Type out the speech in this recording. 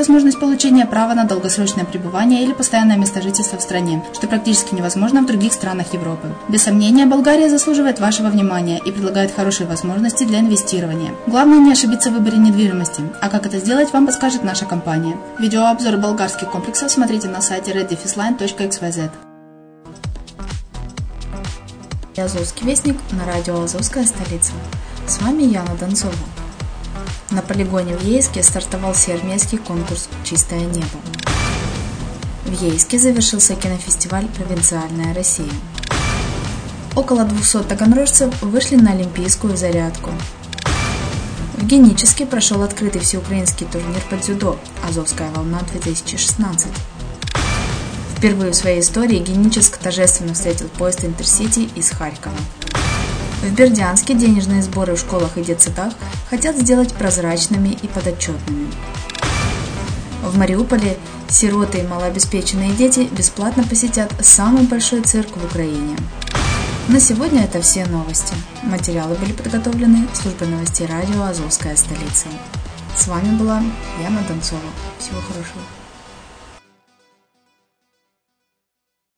возможность получения права на долгосрочное пребывание или постоянное место жительства в стране, что практически невозможно в других странах Европы. Без сомнения, Болгария заслуживает вашего внимания и предлагает хорошие возможности для инвестирования. Главное не ошибиться в выборе недвижимости, а как это сделать, вам подскажет наша компания. Видеообзор болгарских комплексов смотрите на сайте reddefisline.xyz. Азовский вестник на радио Азовская столица. С вами Яна Донцова. На полигоне в Ейске стартовал всеармейский конкурс «Чистое небо». В Ейске завершился кинофестиваль «Провинциальная Россия». Около 200 таганрожцев вышли на олимпийскую зарядку. В Геническе прошел открытый всеукраинский турнир по дзюдо «Азовская волна-2016». Впервые в своей истории Геническ торжественно встретил поезд Интерсити из Харькова. В Бердянске денежные сборы в школах и детсадах хотят сделать прозрачными и подотчетными. В Мариуполе сироты и малообеспеченные дети бесплатно посетят самый большой цирк в Украине. На сегодня это все новости. Материалы были подготовлены службой новостей радио «Азовская столица». С вами была Яна Донцова. Всего хорошего.